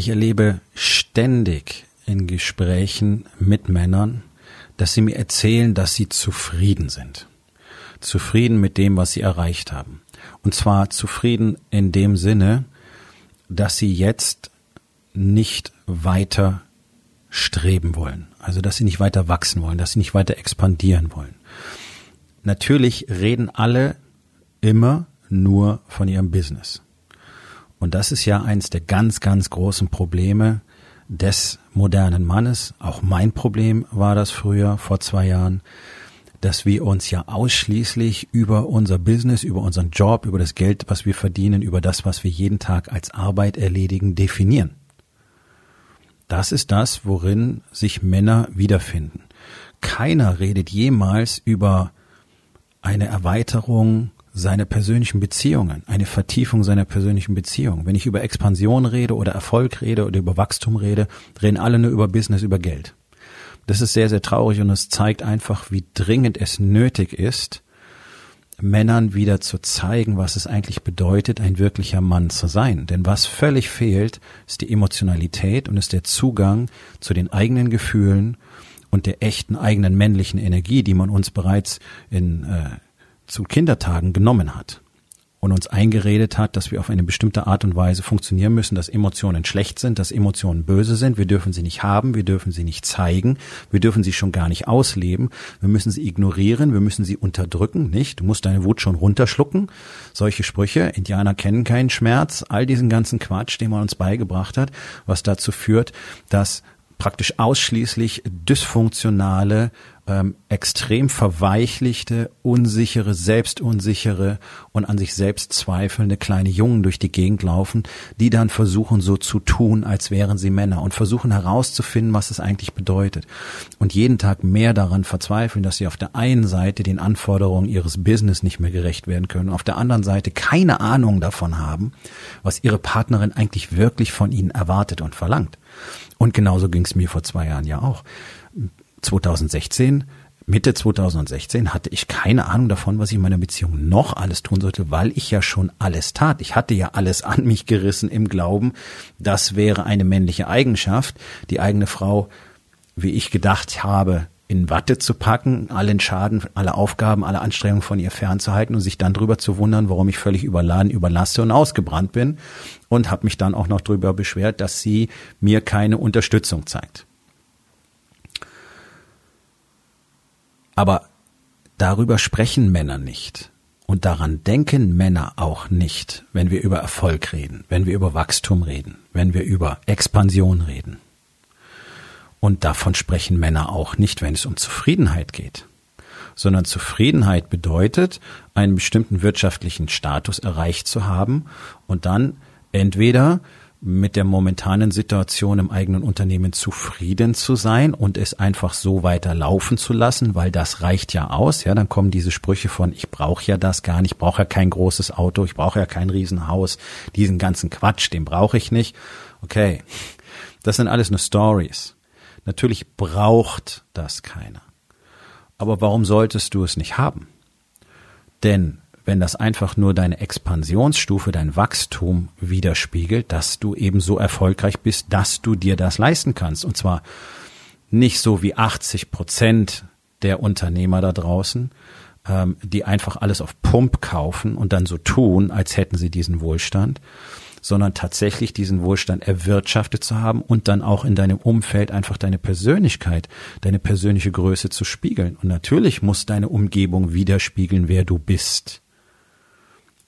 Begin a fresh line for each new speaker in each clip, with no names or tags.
Ich erlebe ständig in Gesprächen mit Männern, dass sie mir erzählen, dass sie zufrieden sind. Zufrieden mit dem, was sie erreicht haben. Und zwar zufrieden in dem Sinne, dass sie jetzt nicht weiter streben wollen. Also, dass sie nicht weiter wachsen wollen, dass sie nicht weiter expandieren wollen. Natürlich reden alle immer nur von ihrem Business. Und das ist ja eins der ganz, ganz großen Probleme des modernen Mannes. Auch mein Problem war das früher, vor zwei Jahren, dass wir uns ja ausschließlich über unser Business, über unseren Job, über das Geld, was wir verdienen, über das, was wir jeden Tag als Arbeit erledigen, definieren. Das ist das, worin sich Männer wiederfinden. Keiner redet jemals über eine Erweiterung seine persönlichen Beziehungen, eine Vertiefung seiner persönlichen Beziehungen. Wenn ich über Expansion rede oder Erfolg rede oder über Wachstum rede, reden alle nur über Business, über Geld. Das ist sehr, sehr traurig und es zeigt einfach, wie dringend es nötig ist, Männern wieder zu zeigen, was es eigentlich bedeutet, ein wirklicher Mann zu sein. Denn was völlig fehlt, ist die Emotionalität und ist der Zugang zu den eigenen Gefühlen und der echten eigenen männlichen Energie, die man uns bereits in äh, zu Kindertagen genommen hat und uns eingeredet hat, dass wir auf eine bestimmte Art und Weise funktionieren müssen, dass Emotionen schlecht sind, dass Emotionen böse sind, wir dürfen sie nicht haben, wir dürfen sie nicht zeigen, wir dürfen sie schon gar nicht ausleben, wir müssen sie ignorieren, wir müssen sie unterdrücken, nicht? Du musst deine Wut schon runterschlucken. Solche Sprüche, Indianer kennen keinen Schmerz, all diesen ganzen Quatsch, den man uns beigebracht hat, was dazu führt, dass praktisch ausschließlich dysfunktionale ähm, extrem verweichlichte, unsichere, selbstunsichere und an sich selbst zweifelnde kleine Jungen durch die Gegend laufen, die dann versuchen so zu tun, als wären sie Männer und versuchen herauszufinden, was es eigentlich bedeutet. Und jeden Tag mehr daran verzweifeln, dass sie auf der einen Seite den Anforderungen ihres Business nicht mehr gerecht werden können, auf der anderen Seite keine Ahnung davon haben, was ihre Partnerin eigentlich wirklich von ihnen erwartet und verlangt. Und genauso ging es mir vor zwei Jahren ja auch. 2016, Mitte 2016 hatte ich keine Ahnung davon, was ich in meiner Beziehung noch alles tun sollte, weil ich ja schon alles tat. Ich hatte ja alles an mich gerissen im Glauben, das wäre eine männliche Eigenschaft, die eigene Frau, wie ich gedacht habe, in Watte zu packen, allen Schaden, alle Aufgaben, alle Anstrengungen von ihr fernzuhalten und sich dann drüber zu wundern, warum ich völlig überladen, überlaste und ausgebrannt bin und habe mich dann auch noch drüber beschwert, dass sie mir keine Unterstützung zeigt. Aber darüber sprechen Männer nicht. Und daran denken Männer auch nicht, wenn wir über Erfolg reden, wenn wir über Wachstum reden, wenn wir über Expansion reden. Und davon sprechen Männer auch nicht, wenn es um Zufriedenheit geht. Sondern Zufriedenheit bedeutet, einen bestimmten wirtschaftlichen Status erreicht zu haben und dann entweder mit der momentanen Situation im eigenen Unternehmen zufrieden zu sein und es einfach so weiter laufen zu lassen, weil das reicht ja aus. Ja, dann kommen diese Sprüche von ich brauche ja das gar nicht, ich brauche ja kein großes Auto, ich brauche ja kein Riesenhaus, diesen ganzen Quatsch, den brauche ich nicht. Okay, das sind alles nur Stories. Natürlich braucht das keiner. Aber warum solltest du es nicht haben? Denn wenn das einfach nur deine Expansionsstufe, dein Wachstum widerspiegelt, dass du eben so erfolgreich bist, dass du dir das leisten kannst. Und zwar nicht so wie 80 Prozent der Unternehmer da draußen, ähm, die einfach alles auf Pump kaufen und dann so tun, als hätten sie diesen Wohlstand, sondern tatsächlich diesen Wohlstand erwirtschaftet zu haben und dann auch in deinem Umfeld einfach deine Persönlichkeit, deine persönliche Größe zu spiegeln. Und natürlich muss deine Umgebung widerspiegeln, wer du bist.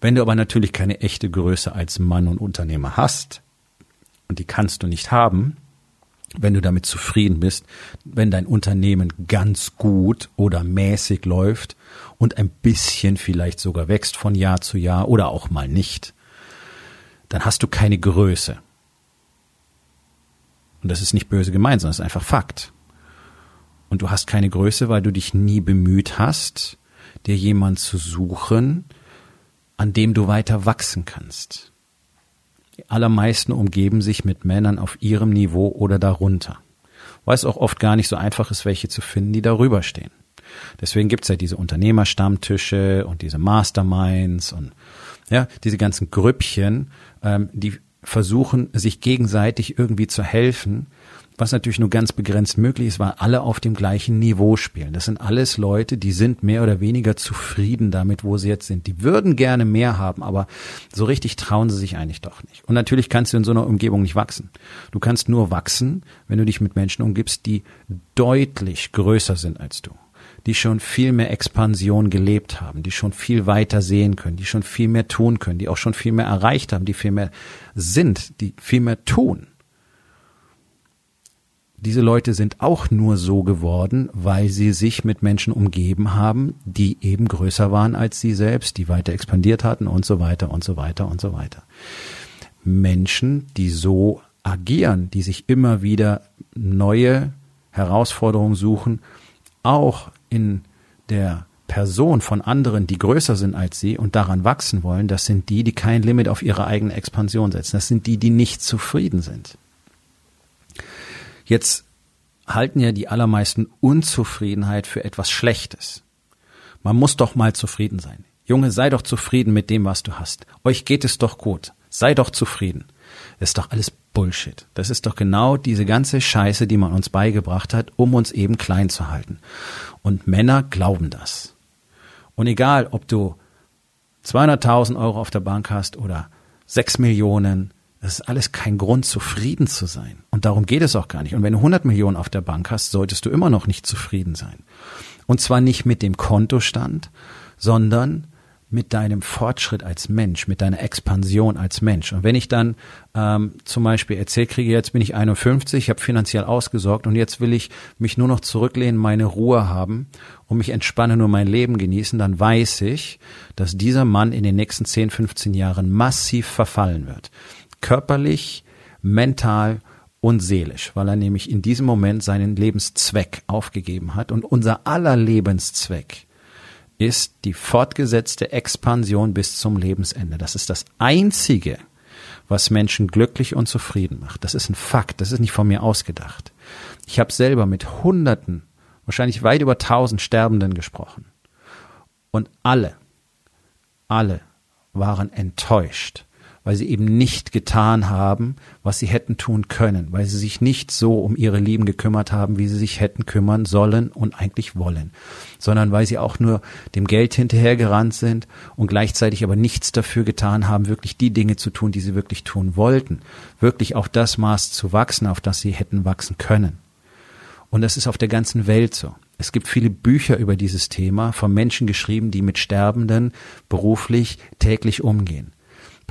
Wenn du aber natürlich keine echte Größe als Mann und Unternehmer hast, und die kannst du nicht haben, wenn du damit zufrieden bist, wenn dein Unternehmen ganz gut oder mäßig läuft und ein bisschen vielleicht sogar wächst von Jahr zu Jahr oder auch mal nicht, dann hast du keine Größe. Und das ist nicht böse gemeint, sondern es ist einfach Fakt. Und du hast keine Größe, weil du dich nie bemüht hast, dir jemand zu suchen, an dem du weiter wachsen kannst. Die allermeisten umgeben sich mit Männern auf ihrem Niveau oder darunter. Weil es auch oft gar nicht so einfach ist, welche zu finden, die darüber stehen. Deswegen gibt's ja diese Unternehmerstammtische und diese Masterminds und ja, diese ganzen Grüppchen, ähm, die versuchen, sich gegenseitig irgendwie zu helfen, was natürlich nur ganz begrenzt möglich ist, weil alle auf dem gleichen Niveau spielen. Das sind alles Leute, die sind mehr oder weniger zufrieden damit, wo sie jetzt sind. Die würden gerne mehr haben, aber so richtig trauen sie sich eigentlich doch nicht. Und natürlich kannst du in so einer Umgebung nicht wachsen. Du kannst nur wachsen, wenn du dich mit Menschen umgibst, die deutlich größer sind als du die schon viel mehr Expansion gelebt haben, die schon viel weiter sehen können, die schon viel mehr tun können, die auch schon viel mehr erreicht haben, die viel mehr sind, die viel mehr tun. Diese Leute sind auch nur so geworden, weil sie sich mit Menschen umgeben haben, die eben größer waren als sie selbst, die weiter expandiert hatten und so weiter und so weiter und so weiter. Menschen, die so agieren, die sich immer wieder neue Herausforderungen suchen, auch in der Person von anderen, die größer sind als sie und daran wachsen wollen, das sind die, die kein Limit auf ihre eigene Expansion setzen. Das sind die, die nicht zufrieden sind. Jetzt halten ja die allermeisten Unzufriedenheit für etwas Schlechtes. Man muss doch mal zufrieden sein. Junge, sei doch zufrieden mit dem, was du hast. Euch geht es doch gut. Sei doch zufrieden. Das ist doch alles Bullshit. Das ist doch genau diese ganze Scheiße, die man uns beigebracht hat, um uns eben klein zu halten. Und Männer glauben das. Und egal, ob du 200.000 Euro auf der Bank hast oder 6 Millionen, das ist alles kein Grund, zufrieden zu sein. Und darum geht es auch gar nicht. Und wenn du 100 Millionen auf der Bank hast, solltest du immer noch nicht zufrieden sein. Und zwar nicht mit dem Kontostand, sondern mit deinem Fortschritt als Mensch, mit deiner Expansion als Mensch. Und wenn ich dann ähm, zum Beispiel erzählt kriege, jetzt bin ich 51, ich habe finanziell ausgesorgt und jetzt will ich mich nur noch zurücklehnen, meine Ruhe haben und mich entspannen, nur mein Leben genießen, dann weiß ich, dass dieser Mann in den nächsten 10, 15 Jahren massiv verfallen wird. Körperlich, mental und seelisch, weil er nämlich in diesem Moment seinen Lebenszweck aufgegeben hat. Und unser aller Lebenszweck ist die fortgesetzte Expansion bis zum Lebensende. Das ist das Einzige, was Menschen glücklich und zufrieden macht. Das ist ein Fakt, das ist nicht von mir ausgedacht. Ich habe selber mit Hunderten, wahrscheinlich weit über tausend Sterbenden gesprochen. Und alle, alle waren enttäuscht weil sie eben nicht getan haben, was sie hätten tun können, weil sie sich nicht so um ihre Lieben gekümmert haben, wie sie sich hätten kümmern sollen und eigentlich wollen, sondern weil sie auch nur dem Geld hinterhergerannt sind und gleichzeitig aber nichts dafür getan haben, wirklich die Dinge zu tun, die sie wirklich tun wollten, wirklich auf das Maß zu wachsen, auf das sie hätten wachsen können. Und das ist auf der ganzen Welt so. Es gibt viele Bücher über dieses Thema von Menschen geschrieben, die mit Sterbenden beruflich täglich umgehen.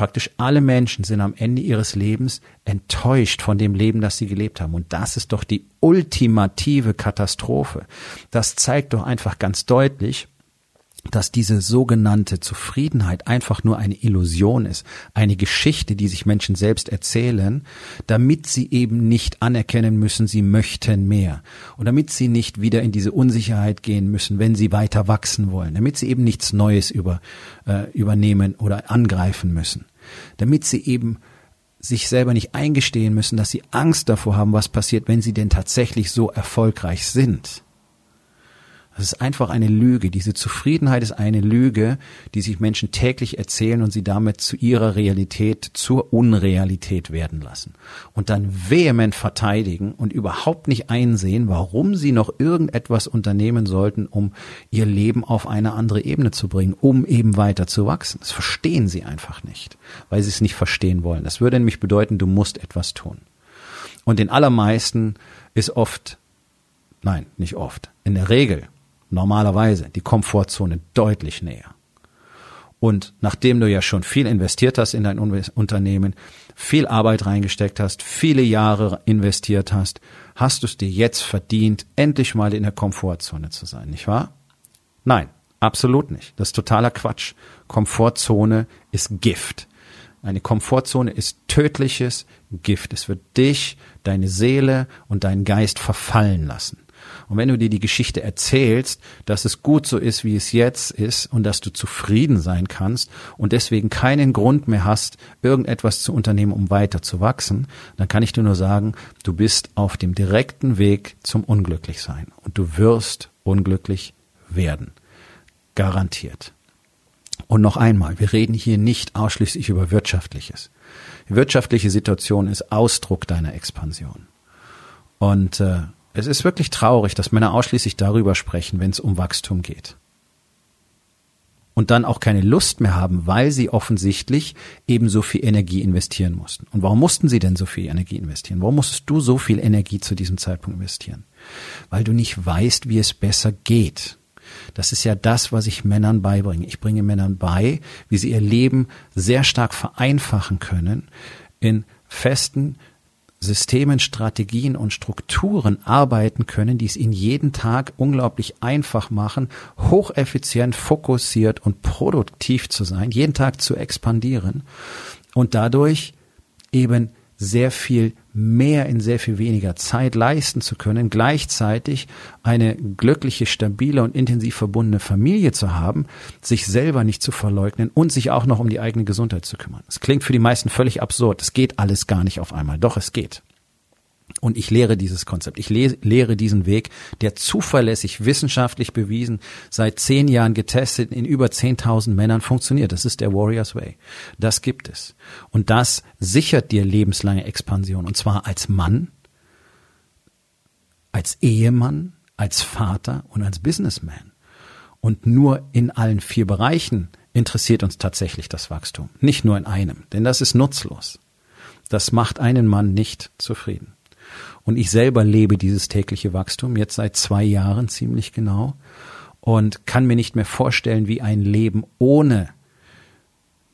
Praktisch alle Menschen sind am Ende ihres Lebens enttäuscht von dem Leben, das sie gelebt haben. Und das ist doch die ultimative Katastrophe. Das zeigt doch einfach ganz deutlich, dass diese sogenannte Zufriedenheit einfach nur eine Illusion ist, eine Geschichte, die sich Menschen selbst erzählen, damit sie eben nicht anerkennen müssen, sie möchten mehr und damit sie nicht wieder in diese Unsicherheit gehen müssen, wenn sie weiter wachsen wollen, damit sie eben nichts Neues über, äh, übernehmen oder angreifen müssen, damit sie eben sich selber nicht eingestehen müssen, dass sie Angst davor haben, was passiert, wenn sie denn tatsächlich so erfolgreich sind. Das ist einfach eine Lüge. Diese Zufriedenheit ist eine Lüge, die sich Menschen täglich erzählen und sie damit zu ihrer Realität, zur Unrealität werden lassen. Und dann vehement verteidigen und überhaupt nicht einsehen, warum sie noch irgendetwas unternehmen sollten, um ihr Leben auf eine andere Ebene zu bringen, um eben weiter zu wachsen. Das verstehen sie einfach nicht, weil sie es nicht verstehen wollen. Das würde nämlich bedeuten, du musst etwas tun. Und den allermeisten ist oft, nein, nicht oft, in der Regel normalerweise die Komfortzone deutlich näher. Und nachdem du ja schon viel investiert hast in dein Unternehmen, viel Arbeit reingesteckt hast, viele Jahre investiert hast, hast du es dir jetzt verdient, endlich mal in der Komfortzone zu sein, nicht wahr? Nein, absolut nicht. Das ist totaler Quatsch. Komfortzone ist Gift. Eine Komfortzone ist tödliches Gift. Es wird dich, deine Seele und deinen Geist verfallen lassen. Und wenn du dir die Geschichte erzählst, dass es gut so ist, wie es jetzt ist und dass du zufrieden sein kannst und deswegen keinen Grund mehr hast, irgendetwas zu unternehmen, um weiter zu wachsen, dann kann ich dir nur sagen, du bist auf dem direkten Weg zum Unglücklichsein und du wirst unglücklich werden. Garantiert. Und noch einmal, wir reden hier nicht ausschließlich über Wirtschaftliches. Die wirtschaftliche Situation ist Ausdruck deiner Expansion. Und äh, es ist wirklich traurig, dass Männer ausschließlich darüber sprechen, wenn es um Wachstum geht. Und dann auch keine Lust mehr haben, weil sie offensichtlich eben so viel Energie investieren mussten. Und warum mussten sie denn so viel Energie investieren? Warum musstest du so viel Energie zu diesem Zeitpunkt investieren? Weil du nicht weißt, wie es besser geht. Das ist ja das, was ich Männern beibringe. Ich bringe Männern bei, wie sie ihr Leben sehr stark vereinfachen können in festen Systemen, Strategien und Strukturen arbeiten können, die es ihnen jeden Tag unglaublich einfach machen, hocheffizient, fokussiert und produktiv zu sein, jeden Tag zu expandieren und dadurch eben sehr viel mehr in sehr viel weniger Zeit leisten zu können, gleichzeitig eine glückliche, stabile und intensiv verbundene Familie zu haben, sich selber nicht zu verleugnen und sich auch noch um die eigene Gesundheit zu kümmern. Es klingt für die meisten völlig absurd. Es geht alles gar nicht auf einmal. Doch es geht. Und ich lehre dieses Konzept. Ich lehre diesen Weg, der zuverlässig, wissenschaftlich bewiesen, seit zehn Jahren getestet, in über 10.000 Männern funktioniert. Das ist der Warriors Way. Das gibt es. Und das sichert dir lebenslange Expansion. Und zwar als Mann, als Ehemann, als Vater und als Businessman. Und nur in allen vier Bereichen interessiert uns tatsächlich das Wachstum. Nicht nur in einem, denn das ist nutzlos. Das macht einen Mann nicht zufrieden. Und ich selber lebe dieses tägliche Wachstum jetzt seit zwei Jahren ziemlich genau und kann mir nicht mehr vorstellen, wie ein Leben ohne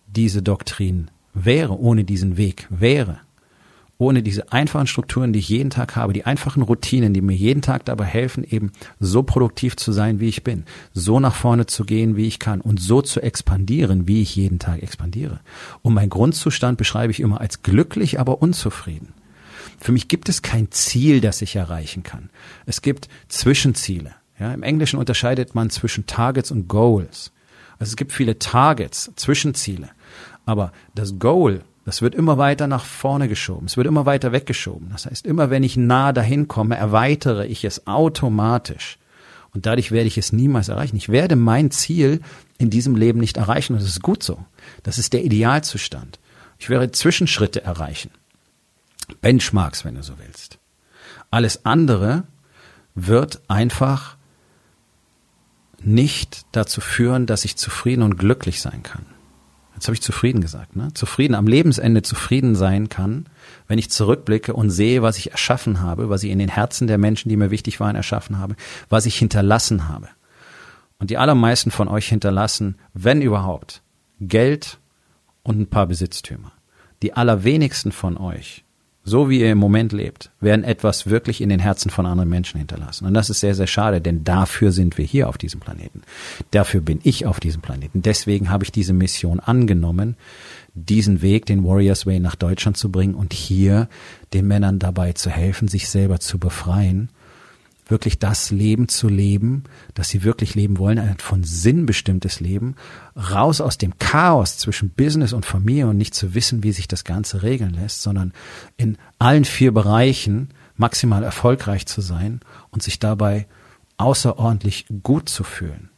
diese Doktrin wäre, ohne diesen Weg wäre. Ohne diese einfachen Strukturen, die ich jeden Tag habe, die einfachen Routinen, die mir jeden Tag dabei helfen, eben so produktiv zu sein, wie ich bin, so nach vorne zu gehen, wie ich kann und so zu expandieren, wie ich jeden Tag expandiere. Und mein Grundzustand beschreibe ich immer als glücklich, aber unzufrieden. Für mich gibt es kein Ziel, das ich erreichen kann. Es gibt Zwischenziele. Ja, Im Englischen unterscheidet man zwischen Targets und Goals. Also es gibt viele Targets, Zwischenziele. Aber das Goal, das wird immer weiter nach vorne geschoben. Es wird immer weiter weggeschoben. Das heißt, immer wenn ich nah dahin komme, erweitere ich es automatisch. Und dadurch werde ich es niemals erreichen. Ich werde mein Ziel in diesem Leben nicht erreichen. Und das ist gut so. Das ist der Idealzustand. Ich werde Zwischenschritte erreichen. Benchmarks, wenn du so willst. Alles andere wird einfach nicht dazu führen, dass ich zufrieden und glücklich sein kann. Jetzt habe ich zufrieden gesagt, ne? Zufrieden, am Lebensende zufrieden sein kann, wenn ich zurückblicke und sehe, was ich erschaffen habe, was ich in den Herzen der Menschen, die mir wichtig waren, erschaffen habe, was ich hinterlassen habe. Und die allermeisten von euch hinterlassen, wenn überhaupt, Geld und ein paar Besitztümer. Die allerwenigsten von euch so wie ihr im Moment lebt, werden etwas wirklich in den Herzen von anderen Menschen hinterlassen. Und das ist sehr, sehr schade, denn dafür sind wir hier auf diesem Planeten. Dafür bin ich auf diesem Planeten. Deswegen habe ich diese Mission angenommen, diesen Weg, den Warriors Way nach Deutschland zu bringen und hier den Männern dabei zu helfen, sich selber zu befreien wirklich das Leben zu leben, das sie wirklich leben wollen, ein von Sinn bestimmtes Leben, raus aus dem Chaos zwischen Business und Familie und nicht zu wissen, wie sich das Ganze regeln lässt, sondern in allen vier Bereichen maximal erfolgreich zu sein und sich dabei außerordentlich gut zu fühlen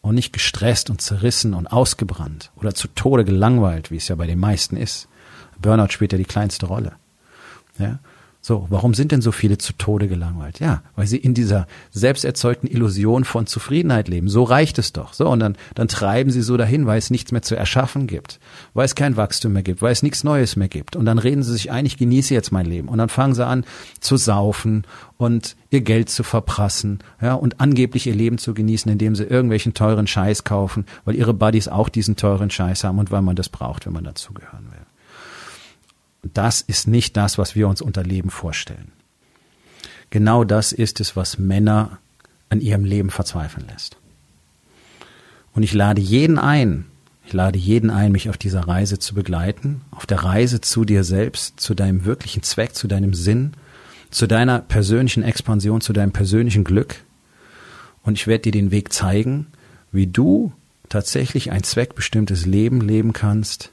und nicht gestresst und zerrissen und ausgebrannt oder zu Tode gelangweilt, wie es ja bei den meisten ist. Burnout spielt ja die kleinste Rolle. Ja? So, warum sind denn so viele zu Tode gelangweilt? Ja, weil sie in dieser selbsterzeugten Illusion von Zufriedenheit leben. So reicht es doch. So, und dann, dann treiben sie so dahin, weil es nichts mehr zu erschaffen gibt, weil es kein Wachstum mehr gibt, weil es nichts Neues mehr gibt. Und dann reden sie sich ein, ich genieße jetzt mein Leben. Und dann fangen sie an zu saufen und ihr Geld zu verprassen, ja, und angeblich ihr Leben zu genießen, indem sie irgendwelchen teuren Scheiß kaufen, weil ihre Buddies auch diesen teuren Scheiß haben und weil man das braucht, wenn man dazugehören will. Das ist nicht das, was wir uns unter Leben vorstellen. Genau das ist es, was Männer an ihrem Leben verzweifeln lässt. Und ich lade jeden ein, Ich lade jeden ein, mich auf dieser Reise zu begleiten, auf der Reise zu dir selbst, zu deinem wirklichen Zweck, zu deinem Sinn, zu deiner persönlichen Expansion, zu deinem persönlichen Glück. Und ich werde dir den Weg zeigen, wie du tatsächlich ein zweckbestimmtes Leben leben kannst,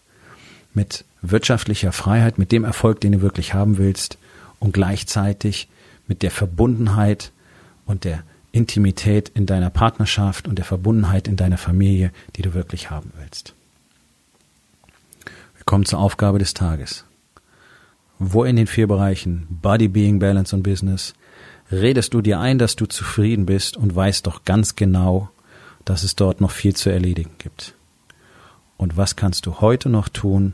mit wirtschaftlicher Freiheit, mit dem Erfolg, den du wirklich haben willst und gleichzeitig mit der Verbundenheit und der Intimität in deiner Partnerschaft und der Verbundenheit in deiner Familie, die du wirklich haben willst. Wir kommen zur Aufgabe des Tages. Wo in den vier Bereichen Body, Being, Balance und Business redest du dir ein, dass du zufrieden bist und weißt doch ganz genau, dass es dort noch viel zu erledigen gibt? Und was kannst du heute noch tun,